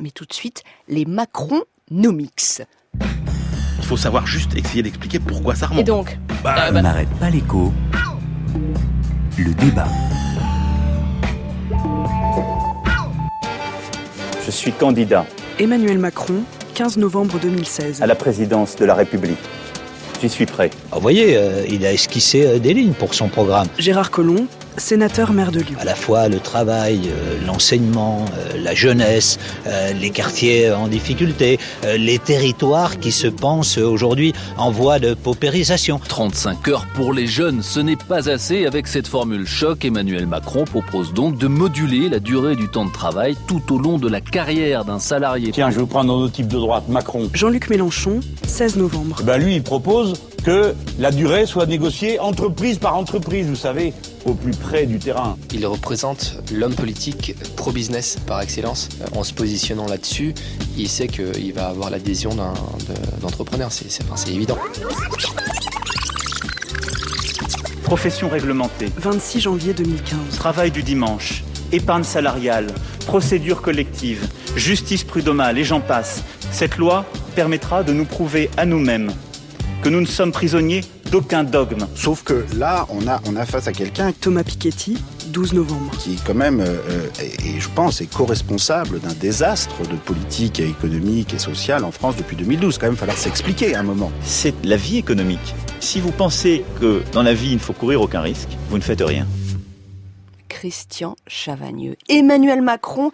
Mais tout de suite, les Macronomics. Il faut savoir juste essayer d'expliquer pourquoi ça remonte. Et donc Bah, On n'arrête pas l'écho. Le débat. Je suis candidat Emmanuel Macron, 15 novembre 2016. à la présidence de la République. J'y suis prêt. Ah, Vous voyez, euh, il a esquissé euh, des lignes pour son programme. Gérard Collomb, sénateur maire de Lyon. À la fois le travail, euh, l'enseignement, euh, la jeunesse, euh, les quartiers en difficulté, euh, les territoires qui se pensent aujourd'hui en voie de paupérisation. 35 heures pour les jeunes, ce n'est pas assez. Avec cette formule choc, Emmanuel Macron propose donc de moduler la durée du temps de travail tout au long de la carrière d'un salarié. Tiens, je vais vous prendre nos types de droite, Macron. Jean-Luc Mélenchon, 16 novembre. Eh ben lui, il propose que la durée soit négociée entreprise par entreprise, vous savez, au plus près du terrain. Il représente l'homme politique pro-business par excellence. En se positionnant là-dessus, il sait qu'il va avoir l'adhésion d'un- de- d'entrepreneurs, c'est enfin, c'est évident. Profession réglementée, 26 janvier 2015. travail du dimanche, épargne salariale, procédure collective, justice prud'homale et j'en passe. Cette loi permettra de nous prouver à nous-mêmes que nous ne sommes prisonniers d'aucun dogme. Sauf que là, on a, on a face à quelqu'un Thomas Piketty, 12 novembre. qui, quand même, euh, euh, et et je pense, est co-responsable d'un désastre de politique et économique et sociale en France depuis 2012. Quand même, falloir s'expliquer à un moment. C'est la vie économique. Si vous pensez que dans la vie il ne faut courir aucun risque, vous ne faites rien. Christian Chavagneux. Emmanuel Macron,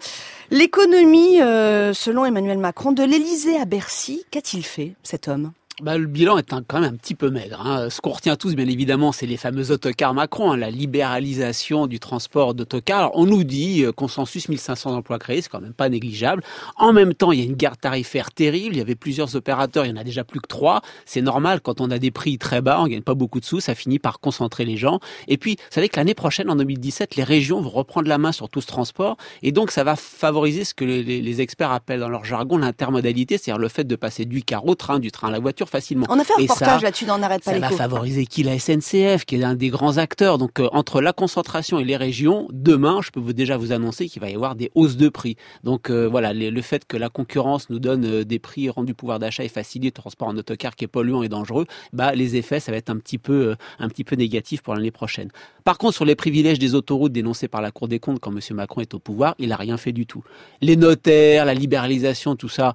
l'économie, euh, selon Emmanuel Macron, de l'Élysée à Bercy, qu'a-t-il fait, cet homme? Bah, le bilan est quand même un petit peu maigre. hein. Ce qu'on retient tous, bien évidemment, c'est les fameux autocars Macron, hein, la libéralisation du transport d'autocars. On nous dit euh, consensus 1500 emplois créés, c'est quand même pas négligeable. En même temps, il y a une guerre tarifaire terrible. Il y avait plusieurs opérateurs, il y en a déjà plus que trois. C'est normal quand on a des prix très bas, on gagne pas beaucoup de sous, ça finit par concentrer les gens. Et puis, vous savez que l'année prochaine, en 2017, les régions vont reprendre la main sur tout ce transport, et donc ça va favoriser ce que les experts appellent dans leur jargon l'intermodalité, c'est-à-dire le fait de passer du car au train, du train à la voiture facilement. On a fait un Et reportage ça, là-dessus dans N'arrête pas ça va l'écho. favoriser qui la SNCF, qui est un des grands acteurs. Donc euh, entre la concentration et les régions, demain, je peux vous déjà vous annoncer qu'il va y avoir des hausses de prix. Donc euh, voilà, les- le fait que la concurrence nous donne euh, des prix rendus pouvoir d'achat et facilite le transport en autocar qui est polluant et dangereux, bah les effets, ça va être un petit peu, un petit peu négatif pour l'année prochaine. Par contre, sur les privilèges des autoroutes dénoncés par la Cour des comptes quand M. Macron est au pouvoir, il a rien fait du tout. Les notaires, la libéralisation, tout ça,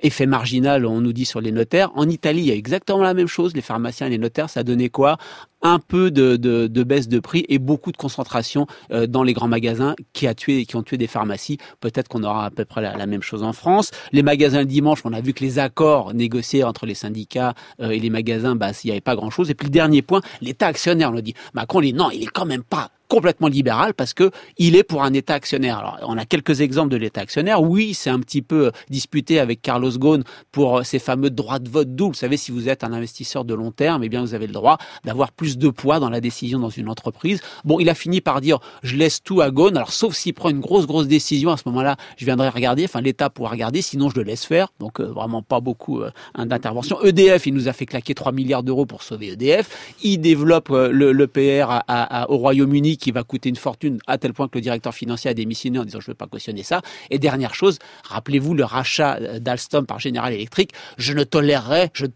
effet marginal, on nous dit sur les notaires. En Italie, il y a exactement la même chose. Les pharmaciens et les notaires, ça donnait quoi? Un peu de, de, baisse de prix et beaucoup de concentration euh, dans les grands magasins qui a tué, qui ont tué des pharmacies. Peut-être qu'on aura à peu près la, même chose en France. Les magasins le dimanche, on a vu que les accords négociés entre les syndicats euh, et les magasins, bah, il n'y avait pas grand-chose. Et puis le dernier point, l'État actionnaire. On a dit Macron, il dit non, il est quand même pas complètement libéral parce que il est pour un État actionnaire. Alors, on a quelques exemples de l'État actionnaire. Oui, c'est un petit peu euh, disputé avec Carlos Ghosn pour euh, ces fameux droits de vote double. Vous savez, si vous êtes un investisseur de long terme, eh bien, vous avez le droit d'avoir plus de poids dans la décision dans une entreprise. Bon, il a fini par dire, je laisse tout à Ghosn. Alors, sauf s'il prend une grosse, grosse décision, à ce moment-là, je viendrai regarder. Enfin, l'État pourra regarder. Sinon, je le laisse faire. Donc, euh, vraiment pas beaucoup euh, d'intervention. EDF, il nous a fait claquer 3 milliards d'euros pour sauver EDF. Il développe euh, le, PR au Royaume-Uni qui va coûter une fortune à tel point que le directeur financier a démissionné en disant je ne veux pas cautionner ça. Et dernière chose, rappelez-vous le rachat euh, d'Alstom par General Electric. Je ne tolérerai, je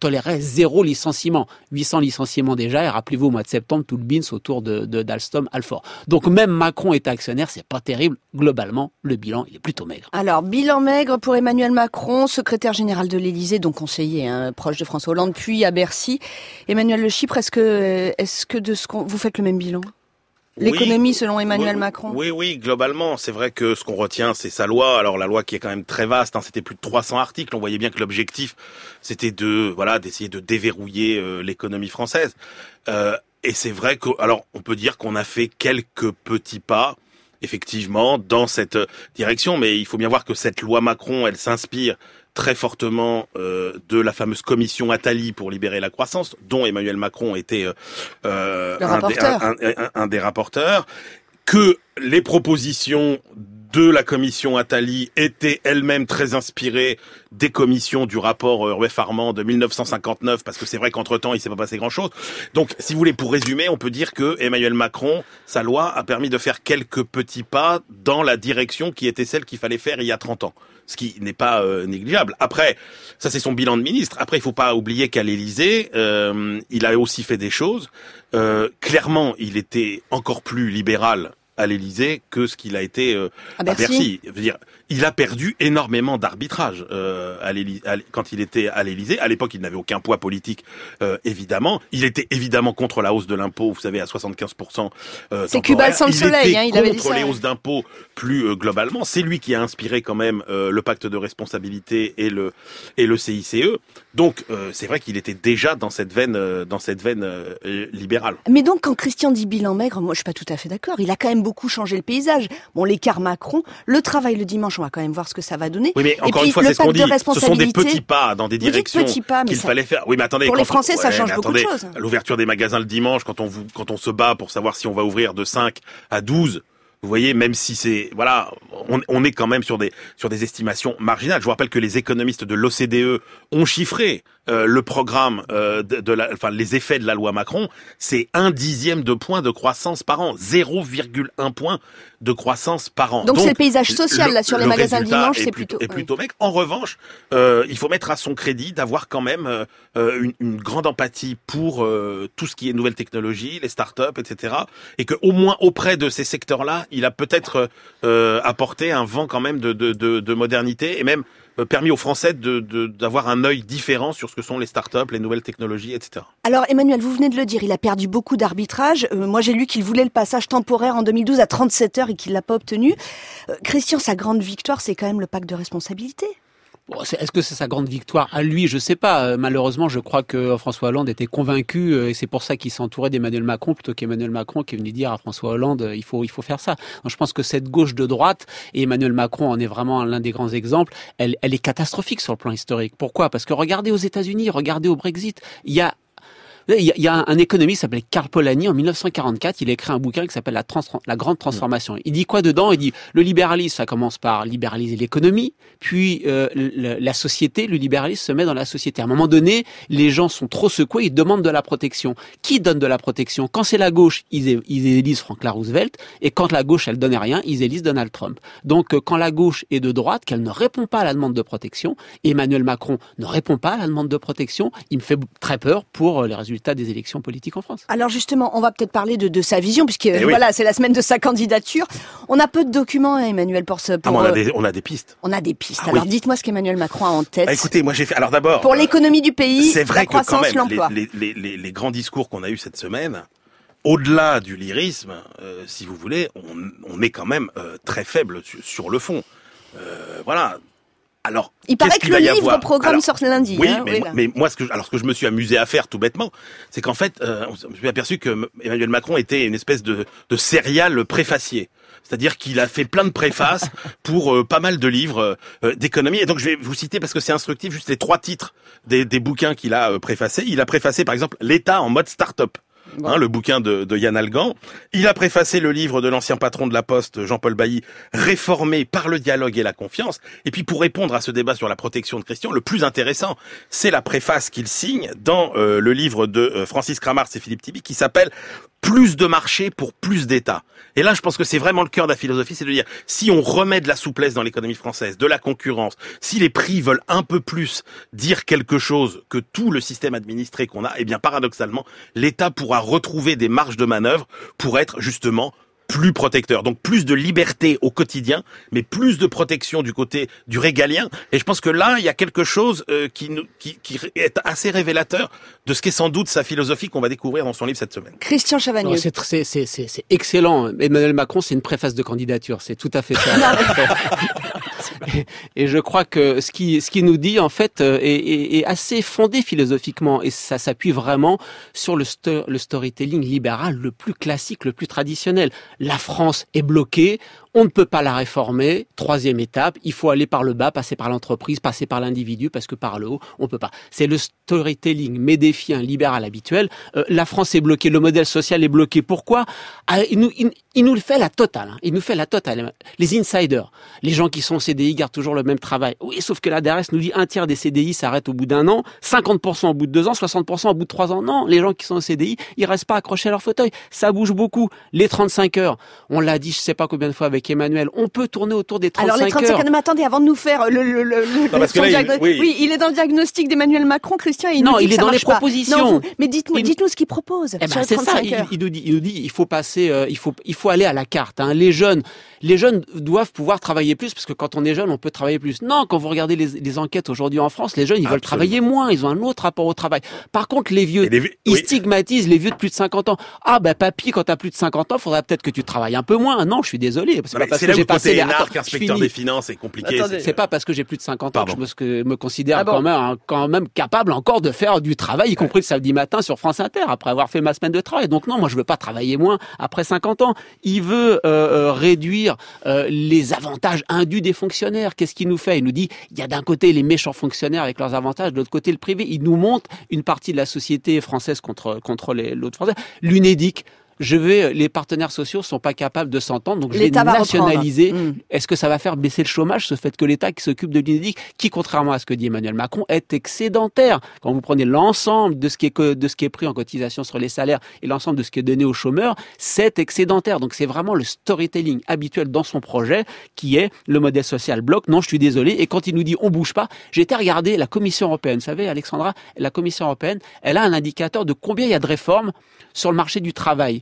zéro licenciement. 800 licenciements déjà. Et rappelez-vous au mois de septembre tout le bins autour de, d'Alstom Alfort. Donc même Macron est actionnaire, c'est pas terrible. Globalement, le bilan il est plutôt maigre. Alors, bilan maigre pour Emmanuel Macron, secrétaire général de l'Élysée, donc conseiller hein, proche de François Hollande, puis à Bercy. Emmanuel Le Chypre, est-ce que, est-ce que de ce qu'on, vous faites le même bilan? L'économie Oui. selon Emmanuel Oui, Macron Oui, oui, globalement, c'est vrai que ce qu'on retient, c'est sa loi. Alors la loi qui est quand même très vaste, hein, c'était plus de 300 articles. On voyait bien que l'objectif, c'était de, voilà, d'essayer de déverrouiller euh, l'économie française. Euh, et c'est vrai que, alors, on peut dire qu'on a fait quelques petits pas, effectivement, dans cette euh, direction. Mais il faut bien voir que cette loi Macron, elle s'inspire très fortement euh, de la fameuse commission Attali pour libérer la croissance, dont Emmanuel Macron était euh, euh, Le un, des, rapporteur. un- un- un- un des rapporteurs, que les propositions de la commission Attali était elle-même très inspirée des commissions du rapport euh, Rueff Armand de 1959, parce que c'est vrai qu'entre-temps, il s'est pas passé grand-chose. Donc, si vous voulez, pour résumer, on peut dire que Emmanuel Macron, sa loi a permis de faire quelques petits pas dans la direction qui était celle qu'il fallait faire il y a 30 ans ce qui n'est pas euh, négligeable. Après, ça c'est son bilan de ministre. Après, il faut pas oublier qu'à l'Élysée, euh, il a aussi fait des choses. Euh, clairement, il était encore plus libéral à l'Élysée que ce qu'il a été euh, À à Bercy. Bercy. Je veux dire, il a perdu énormément d'arbitrage euh, quand il était à l'Élysée. À l'époque, il n'avait aucun poids politique, euh, évidemment. Il était évidemment contre la hausse de l'impôt, vous savez, à 75%. Euh, C'est Cuba sans le il soleil, était hein, il avait dit contre les hausses d'impôts plus globalement. C'est lui qui a inspiré quand même le pacte de responsabilité et le et le CICE. Donc c'est vrai qu'il était déjà dans cette veine dans cette veine libérale. Mais donc, quand Christian dit bilan maigre, moi, je suis pas tout à fait d'accord. Il a quand même beaucoup changé le paysage. Bon, l'écart Macron, le travail le dimanche, on va quand même voir ce que ça va donner. Oui, mais Et encore puis, une fois, c'est ce qu'on dit. Ce sont des petits pas dans des directions qu'il ça- fallait faire. Oui, mais attendez. Pour les Français, ça ouais, change beaucoup de choses. L'ouverture des magasins le dimanche, quand on vous, quand on se bat pour savoir si on va ouvrir de 5 à 12, vous voyez, même si c'est, voilà, on, on est quand même sur des, sur des estimations marginales. Je vous rappelle que les économistes de l'OCDE ont chiffré euh, le programme euh, de, de la, enfin les effets de la loi Macron, c'est un dixième de point de croissance par an, 0,1 point de croissance par an. Donc, c'est le paysage social, le- là, sur les le magasins le dimanche, est c'est plutôt, plutôt- est plutôt mec. En revanche, euh, il faut mettre à son crédit d'avoir quand même euh, euh, une, une grande empathie pour euh, tout ce qui est nouvelles technologies, les startups, etc. Et que au moins auprès de ces secteurs-là, il a peut-être euh, apporté un vent quand même de, de, de, de modernité et même permis aux Français de de- d'avoir un œil différent sur ce que sont les startups, les nouvelles technologies, etc. Alors Emmanuel, vous venez de le dire, il a perdu beaucoup d'arbitrage. Euh, moi j'ai lu qu'il voulait le passage temporaire en 2012 à 37 heures et qu'il l'a pas obtenu. Euh, Christian, sa grande victoire, c'est quand même le pacte de responsabilité. Bon, Est-ce que c'est sa grande victoire à lui? Je sais pas. Euh, Malheureusement, je crois que François Hollande était convaincu euh, et c'est pour ça qu'il s'entourait d'Emmanuel Macron plutôt qu'Emmanuel Macron qui est venu dire à François Hollande euh, il faut il faut faire ça. Donc, je pense que cette gauche de droite et Emmanuel Macron en est vraiment l'un des grands exemples. Elle, elle est catastrophique sur le plan historique. Pourquoi? Parce que regardez aux États-Unis, regardez au Brexit, il y a il y a- un- économiste qui s'appelait Karl Polanyi en 1944. Il a écrit un bouquin qui s'appelle la, Grande Transformation. Il dit quoi dedans? Il dit le libéralisme, ça commence par libéraliser l'économie, puis euh, la société, le libéralisme se met dans la société. À un moment donné, les gens sont trop secoués, ils demandent de la protection. Qui donne de la protection? Quand c'est la gauche, ils, ils élisent Franklin Roosevelt, et quand la gauche, elle donne rien, ils élisent Donald Trump. Donc, euh, quand la gauche est de droite, qu'elle ne répond pas à la demande de protection, Emmanuel Macron ne répond pas à la demande de protection, il me fait très peur pour euh, les résultats des élections politiques en France. Alors justement, on va peut-être parler de, de sa vision, puisque Eh oui. voilà, c'est la semaine de sa candidature. On a peu de documents, hein, Emmanuel, pour ce... Ah, on, a euh, des, on a des pistes. on a des pistes. Ah Alors oui. dites-moi ce qu'Emmanuel Macron a en tête. Bah, écoutez, moi j'ai fait. Alors d'abord, pour euh, l'économie du pays, C'est vrai la que quand croissance, même, l'emploi. les, les, les, les grands discours qu'on a eus cette semaine, au-delà du lyrisme, euh, si vous voulez, on, on est quand même euh, très faible sur, sur le fond. Euh, voilà. Alors, Il paraît que le livre programme Alors, sort lundi. Oui, hein, mais, oui, moi, mais moi, ce que je, alors ce que je me suis amusé à faire tout bêtement, c'est qu'en fait, euh, je me suis aperçu que Emmanuel Macron était une espèce de, de céréale préfacier. C'est-à-dire qu'il a fait plein de préfaces pour euh, pas mal de livres euh, d'économie. Et donc, je vais vous citer, parce que c'est instructif, juste les trois titres des, des bouquins qu'il a euh, préfacés. Il a préfacé, par exemple, L'État en mode start-up. Hein, le bouquin de, de Yann Algan. Il a préfacé le livre de l'ancien patron de la Poste, Jean-Paul Bailly, réformé par le dialogue et la confiance. Et puis pour répondre à ce débat sur la protection de Christian, le plus intéressant, c'est la préface qu'il signe dans euh, le livre de euh, Francis Kramars et Philippe Tibi qui s'appelle plus de marché pour plus d'État. Et là, je pense que c'est vraiment le cœur de la philosophie, c'est de dire, si on remet de la souplesse dans l'économie française, de la concurrence, si les prix veulent un peu plus dire quelque chose que tout le système administré qu'on a, eh bien, paradoxalement, l'État pourra retrouver des marges de manœuvre pour être justement plus protecteur. Donc plus de liberté au quotidien, mais plus de protection du côté du régalien. Et je pense que là, il y a quelque chose euh, qui, nous, qui, qui est assez révélateur de ce qu'est sans doute sa philosophie qu'on va découvrir dans son livre cette semaine. Christian Chavagneux. Non, C'est tr- c'est- c'est- c'est- c'est excellent. Emmanuel Macron, c'est une préface de candidature. C'est tout à fait ça. et, je crois que ce qui, ce qui nous dit, en fait, euh, est assez fondé philosophiquement. Et ça s'appuie vraiment sur le, sto- le storytelling libéral le plus classique, le plus traditionnel. La France est bloquée. On ne peut pas la réformer. Troisième étape, il faut aller par le bas, passer par l'entreprise, passer par l'individu, parce que par le haut, on peut pas. C'est le storytelling médéfien libéral habituel. Euh, la France est bloquée, le modèle social est bloqué. Pourquoi? Ah, il, nous, nous fait la totale. Hein. Il nous fait la totale. Les insiders, les gens qui sont CDI gardent toujours le même travail. Oui, sauf que la DRS nous dit un tiers des CDI s'arrêtent au bout d'un an, 50% au bout de deux ans, 60% au bout de trois ans. Non, les gens qui sont au CDI, ils restent pas accrochés à leur fauteuil. Ça bouge beaucoup. Les 35 heures, on l'a dit, je sais pas combien de fois avec Emmanuel. On peut tourner autour des 35 Alors les 35 heures. mais attendez, avant de nous faire le, le, le, non, parce que là, il, oui. oui. il est dans le diagnostic d'Emmanuel Macron, Christian. Il non, nous dit il que est ça dans les pas. propositions. Non, vous, mais dites-nous, il... dites-nous ce qu'il propose. Eh ben, c'est ça. Il, il, nous dit, il nous dit, il faut passer, euh, il faut, il faut aller à la carte. Hein. Les jeunes, les jeunes doivent pouvoir travailler plus parce que quand on est jeune, on peut travailler plus. Non, quand vous regardez les, les enquêtes aujourd'hui en France, les jeunes, ils Absolument. veulent travailler moins. Ils ont un autre rapport au travail. Par contre, les vieux, les... ils stigmatisent les vieux de plus de 50 ans. Ah ben papy, quand t'as plus de 50 ans, faudrait peut-être que tu travailles un peu moins. Non, je suis désolé. C'est pas parce que j'ai passé inspecteur des finances, c'est compliqué. C'est pas parce que j'ai plus de 50 ans Pardon. que je me, me considère ah bon. quand, même, quand même capable encore de faire du travail, y compris le samedi matin sur France Inter, après avoir fait ma semaine de travail. Donc non, moi je veux pas travailler moins après 50 ans. Il veut euh, euh, réduire euh, les avantages indus des fonctionnaires. Qu'est-ce qu'il nous fait? Il nous dit, il y a d'un côté les méchants fonctionnaires avec leurs avantages, de l'autre côté le privé. Il nous montre une partie de la société française contre, contre l'autre français. L'UNEDIC, je vais, les partenaires sociaux sont pas capables de s'entendre, donc je vais nationaliser. Mmh. Est-ce que ça va faire baisser le chômage, ce fait que l'État qui s'occupe de l'UNEDIC, qui contrairement à ce que dit Emmanuel Macron, est excédentaire? Quand vous prenez l'ensemble de ce qui est de ce qui est pris en cotisation sur les salaires et l'ensemble de ce qui est donné aux chômeurs, c'est excédentaire. Donc c'est vraiment le storytelling habituel dans son projet qui est le modèle social bloc. Non, je suis désolé. Et quand il nous dit on bouge pas, j'ai été regarder la Commission européenne. Vous savez, Alexandra, la Commission européenne, elle a un indicateur de combien il y a de réformes sur le marché du travail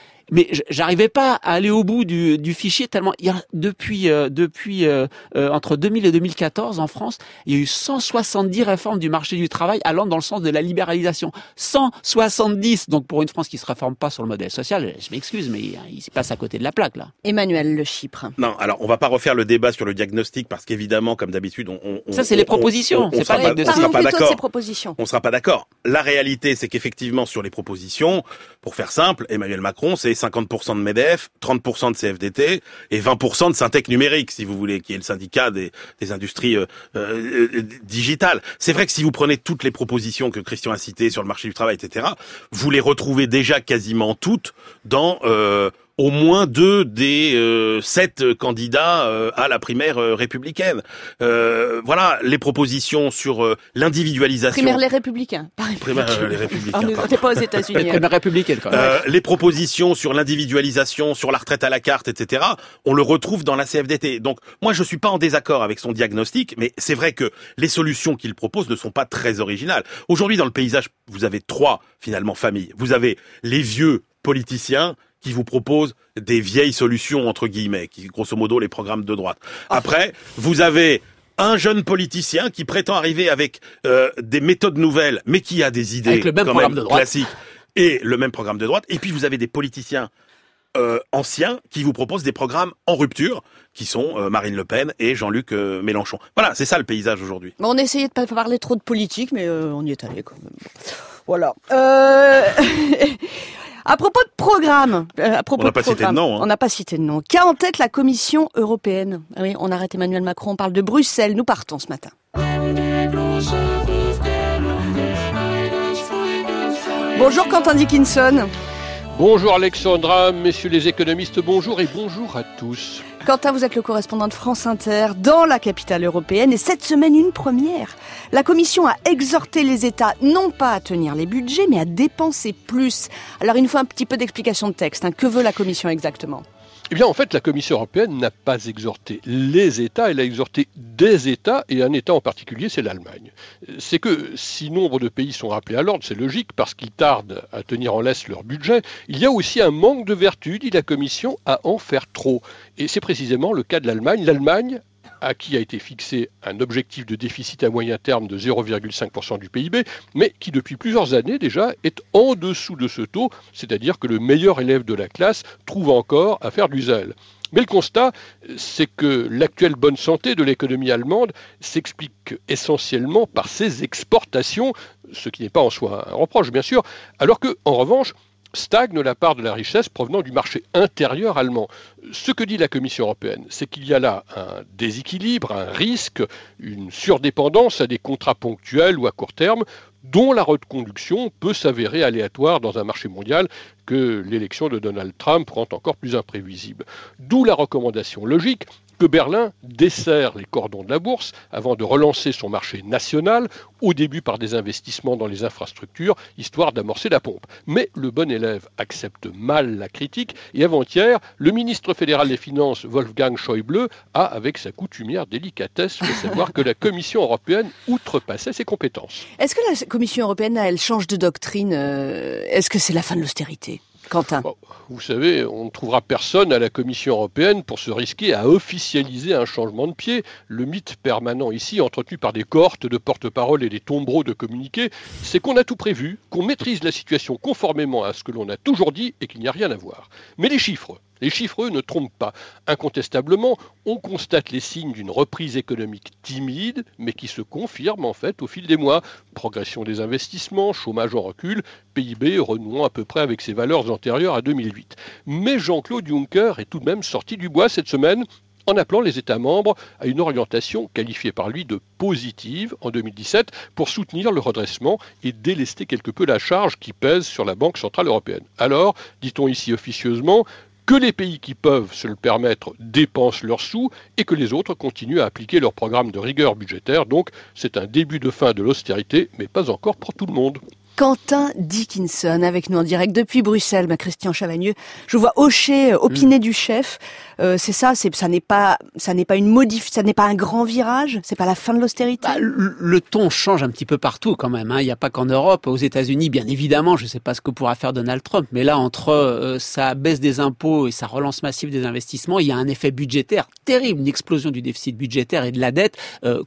mais j'arrivais pas à aller au bout du, du fichier tellement il y a, depuis euh, depuis euh, euh, entre 2000 et 2014 en France, il y a eu 170 réformes du marché du travail allant dans le sens de la libéralisation. 170 donc pour une France qui se réforme pas sur le modèle social, je m'excuse mais il, il se passe à côté de la plaque là. Emmanuel Le Chypre. Non, alors on va pas refaire le débat sur le diagnostic parce qu'évidemment comme d'habitude on, on, Ça c'est les propositions, c'est pas, pas, les on sera pas d'accord. On sera pas d'accord. La réalité c'est qu'effectivement sur les propositions, pour faire simple, Emmanuel Macron c'est 50% de MEDEF, 30% de CFDT et 20% de Syntec numérique, si vous voulez, qui est le syndicat des, industries euh, euh, digitales. C'est vrai que si vous prenez toutes les propositions que Christian a citées sur le marché du travail, etc., vous les retrouvez déjà quasiment toutes dans euh, au moins deux des euh, sept candidats euh, à la primaire euh, républicaine. voilà les propositions sur l'individualisation. Primaire les républicains. Primaire les républicains. On n'est pas aux États-Unis. primaire républicaine. Quand même. les propositions sur l'individualisation, sur la retraite à la carte, etc. On le retrouve dans la CFDT. Donc moi je suis pas en désaccord avec son diagnostic, mais c'est vrai que les solutions qu'il propose ne sont pas très originales. Aujourd'hui dans le paysage, vous avez trois finalement familles. Vous avez les vieux politiciens qui vous proposent des vieilles solutions entre guillemets, qui grosso modo les programmes de droite. Après, vous avez un jeune politicien qui prétend arriver avec euh, des méthodes nouvelles, mais qui a des idées avec le même quand programme même de droite. classiques et le même programme de droite. Et puis vous avez des politiciens euh, anciens qui vous proposent des programmes en rupture, qui sont euh, Marine Le Pen et Jean-Luc euh, Mélenchon. Voilà, c'est ça le paysage aujourd'hui. On essayait de pas parler trop de politique, mais on y est allé quand même. Voilà. À propos de programme, euh, à propos on n'a pas cité de nom. Hein. On n'a pas cité de nom. Qu'a en tête la Commission européenne? Ah Oui, on arrête Emmanuel Macron, on parle de Bruxelles. Nous partons ce matin. Bonjour Quentin Dickinson. Bonjour Alexandra, messieurs les économistes, bonjour et bonjour à tous. Quentin, vous êtes le correspondant de France Inter dans la capitale européenne et cette semaine une première. La Commission a exhorté les États non pas à tenir les budgets mais à dépenser plus. Alors nous faut un petit peu d'explication de texte. Hein. Que veut la Commission exactement? Eh bien, en fait, la Commission européenne n'a pas exhorté les États, elle a exhorté des États, et un État en particulier, c'est l'Allemagne. C'est que si nombre de pays sont rappelés à l'ordre, c'est logique, parce qu'ils tardent à tenir en laisse leur budget, il y a aussi un manque de vertu, dit la Commission, à en faire trop. Et c'est précisément le cas de l'Allemagne. L'Allemagne à qui a été fixé un objectif de déficit à moyen terme de 0,5% du PIB, mais qui depuis plusieurs années déjà est en dessous de ce taux, c'est-à-dire que le meilleur élève de la classe trouve encore à faire du zèle. Mais le constat, c'est que l'actuelle bonne santé de l'économie allemande s'explique essentiellement par ses exportations, ce qui n'est pas en soi un reproche, bien sûr, alors que, en revanche, stagne la part de la richesse provenant du marché intérieur allemand. Ce que dit la Commission européenne, c'est qu'il y a là un déséquilibre, un risque, une surdépendance à des contrats ponctuels ou à court terme dont la reconduction peut s'avérer aléatoire dans un marché mondial que l'élection de Donald Trump rend encore plus imprévisible. D'où la recommandation logique que Berlin dessert les cordons de la bourse avant de relancer son marché national, au début par des investissements dans les infrastructures, histoire d'amorcer la pompe. Mais le bon élève accepte mal la critique, et avant-hier, le ministre fédéral des Finances, Wolfgang Schäuble, a, avec sa coutumière délicatesse, fait savoir que la Commission européenne outrepassait ses compétences. Est-ce que la Commission européenne, elle change de doctrine euh, Est-ce que c'est la fin de l'austérité? Vous savez, on ne trouvera personne à la Commission européenne pour se risquer à officialiser un changement de pied. Le mythe permanent ici, entretenu par des cohortes de porte-parole et des tombereaux de communiqués, c'est qu'on a tout prévu, qu'on maîtrise la situation conformément à ce que l'on a toujours dit et qu'il n'y a rien à voir. Mais les chiffres, les chiffres, ne trompent pas. Incontestablement, on constate les signes d'une reprise économique timide, mais qui se confirme en fait au fil des mois. Progression des investissements, chômage en recul, PIB renouant à peu près avec ses valeurs antérieures à 2008. Mais Jean-Claude Juncker est tout de même sorti du bois cette semaine en appelant les États membres à une orientation qualifiée par lui de positive en 2017 pour soutenir le redressement et délester quelque peu la charge qui pèse sur la Banque Centrale Européenne. Alors, dit-on ici officieusement, que les pays qui peuvent se le permettre dépensent leurs sous et que les autres continuent à appliquer leur programme de rigueur budgétaire. Donc c'est un début de fin de l'austérité, mais pas encore pour tout le monde. Quentin Dickinson avec nous en direct depuis Bruxelles, ma Christian Chavagneux. Je vois hocher, euh, opiner mm. du chef. Euh, c'est ça, c'est ça n'est pas ça n'est pas une modif, ça n'est pas un grand virage, c'est pas la fin de l'austérité? Bah, le, ton change un petit peu partout quand même. Hein. Il n'y a pas qu'en Europe, aux États-Unis, bien évidemment. Je ne sais pas ce que pourra faire Donald Trump, mais là entre euh, sa baisse des impôts et sa relance massive des investissements, il y a un effet budgétaire terrible, une explosion du déficit budgétaire et de la dette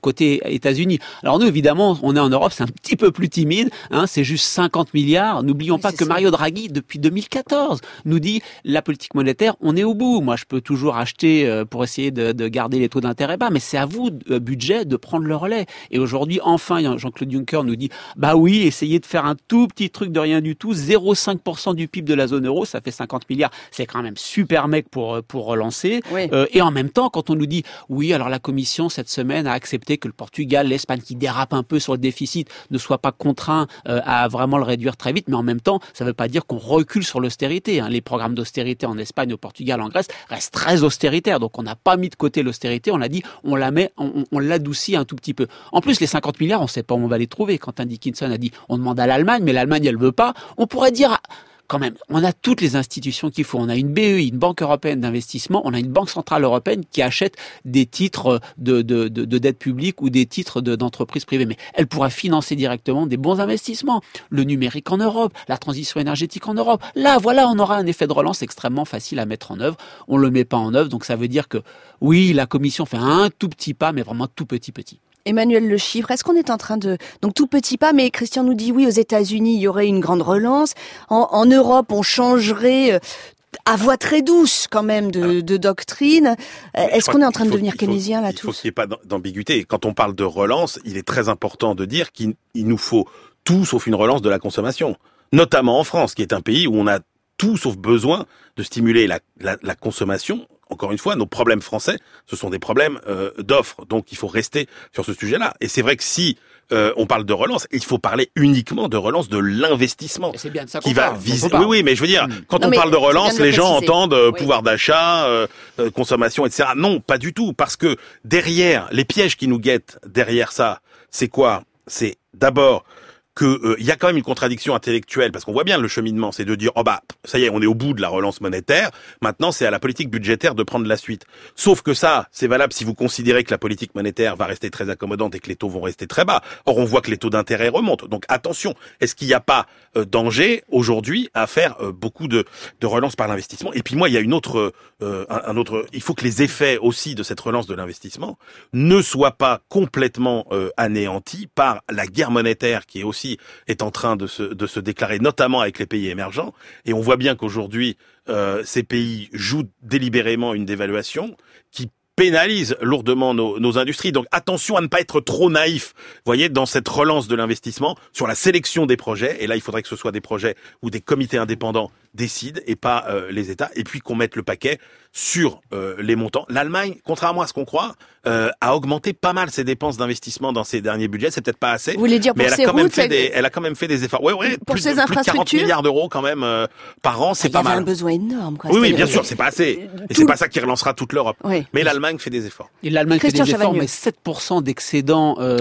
côté États-Unis. Alors nous évidemment, on est en Europe, c'est un petit peu plus timide. Hein, c'est juste 50 milliards. N'oublions pas que Mario Draghi, depuis 2014, nous dit la politique monétaire, on est au bout. Moi, je peux toujours acheter euh, pour essayer de, garder les taux d'intérêt bas, mais c'est à vous, euh, budget, de prendre le relais. Et aujourd'hui, enfin, Jean-Claude Juncker nous dit, bah oui, essayez de faire un tout petit truc de rien du tout, 0,5% du PIB de la zone euro, ça fait 50 milliards. C'est quand même super mec pour, euh, pour relancer. et en même temps, quand on nous dit, oui, alors la Commission, cette semaine, a accepté que le Portugal, l'Espagne, qui dérape un peu sur le déficit, ne soit pas contraint à vraiment le réduire très vite, mais en même temps, ça ne veut pas dire qu'on recule sur l'austérité. Hein. Les programmes d'austérité en Espagne, au Portugal, en Grèce restent très austéritaires. Donc on n'a pas mis de côté l'austérité, on l'a dit, on la met, on, l'adoucit un tout petit peu. En plus, les 50 milliards, on ne sait pas où on va les trouver. Quentin Dickinson a dit, on demande à l'Allemagne, mais l'Allemagne, elle veut pas. On pourrait dire quand même, on a toutes les institutions qu'il faut. On a une BEI, une Banque européenne d'investissement, on a une Banque centrale européenne qui achète des titres de, de, de, dette publique ou des titres d'entreprises privées. Mais elle pourra financer directement des bons investissements. Le numérique en Europe, la transition énergétique en Europe. Là, voilà, on aura un effet de relance extrêmement facile à mettre en œuvre. On le met pas en œuvre, donc ça veut dire que oui, la Commission fait un tout petit pas, mais vraiment tout petit petit. Emmanuel Le Chiffre, est-ce qu'on est en train de... Donc tout petit pas, mais Christian nous dit oui, aux États-Unis, il y aurait une grande relance. En, Europe, on changerait euh, à voix très douce quand même de, doctrine. Est-ce qu'on est en train de devenir keynésien là tous Il faut qu'il n'y ait pas d'ambiguïté. Quand on parle de relance, il est très important de dire qu'il nous faut tout sauf une relance de la consommation. Notamment en France, qui est un pays où on a tout sauf besoin de stimuler la, la consommation encore une fois, nos problèmes français, ce sont des problèmes euh, d'offres. Donc il faut rester sur ce sujet-là. Et c'est vrai que si euh, on parle de relance, il faut parler uniquement de relance de l'investissement. C'est bien de ça qui va viser. Oui, oui, mais je veux dire, hmm. quand on parle de relance, les gens entendent euh, pouvoir d'achat, consommation, etc. Non, pas du tout, parce que derrière les pièges qui nous guettent derrière ça, c'est quoi? C'est d'abord que euh, il y a quand même une contradiction intellectuelle parce qu'on voit bien le cheminement, c'est de dire oh bah ça y est, on est au bout de la relance monétaire. Maintenant, c'est à la politique budgétaire de prendre la suite. Sauf que ça, c'est valable si vous considérez que la politique monétaire va rester très accommodante et que les taux vont rester très bas. Or, on voit que les taux d'intérêt remontent. Donc attention, est-ce qu'il n'y a pas euh, danger aujourd'hui à faire euh, beaucoup de, de relance par l'investissement? Et puis moi, il y a une autre, un, un, autre, il faut que les effets aussi de cette relance de l'investissement ne soient pas complètement anéantis par la guerre monétaire qui est aussi est en train de se, de se déclarer, notamment avec les pays émergents. Et on voit bien qu'aujourd'hui, euh, ces pays jouent délibérément une dévaluation qui pénalise lourdement nos, nos, industries. Donc attention à ne pas être trop naïf, voyez, dans cette relance de l'investissement, sur la sélection des projets. Et là, il faudrait que ce soit des projets où des comités indépendants décident et pas euh, les États. Et puis qu'on mette le paquet sur euh, les montants. L'Allemagne, contrairement à ce qu'on croit, euh, a augmenté pas mal ses dépenses d'investissement dans ses derniers budgets. C'est peut-être pas assez. Vous voulez dire mais pour elle ses a quand même routes, fait elle- des, elle a quand même fait des efforts. Ouais, ouais, Pour plus, ses de, plus de 40 infrastructures milliards d'euros quand même euh, par an, c'est Il y pas avait mal. un besoin énorme. Quoi. Oui, oui, bien sûr, c'est pas assez. Et tout- c'est pas ça qui relancera toute l'Europe. Oui. Mais l'Allemagne fait des efforts. Et l'Allemagne fait Christian des efforts, mais 7% d'excédent euh,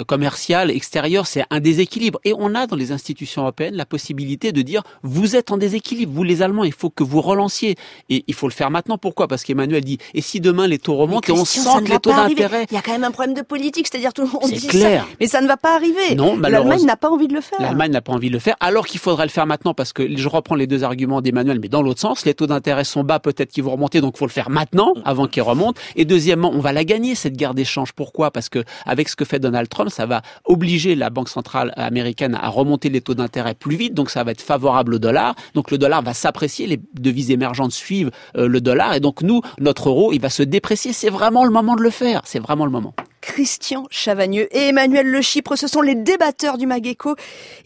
euh, commercial extérieur, c'est un déséquilibre. Et on a dans les institutions européennes la possibilité de dire vous êtes en déséquilibre, vous les Allemands, il faut que vous relanciez. Et il faut le faire maintenant. Pourquoi? Parce qu'Emmanuel dit et si demain les taux remontent et on sent que les taux d'intérêt. Il y a quand même un problème de politique, c'est-à-dire tout le monde dit clair. ça, mais ça ne va pas arriver. Non, malheureusement. L'Allemagne n'a pas envie de le faire. L'Allemagne n'a pas envie de le faire, alors qu'il faudrait le faire maintenant, parce que je reprends les deux arguments d'Emmanuel, mais dans l'autre sens, les taux d'intérêt sont bas, peut-être qu'ils vont remonter, donc il faut le faire maintenant, avant qu'ils remontent. Et deuxièmement, on va la gagner, cette guerre d'échange. Pourquoi? Parce que avec ce que fait Donald Trump, ça va obliger la Banque centrale américaine à remonter les taux d'intérêt plus vite, donc ça va être favorable au dollar. Le dollar va s'apprécier, les devises émergentes suivent euh, le dollar, et donc nous, notre euro, il va se déprécier. C'est vraiment le moment de le faire, c'est vraiment le moment. Christian Chavagneux et Emmanuel Le Chypre, ce sont les débatteurs du Mageco.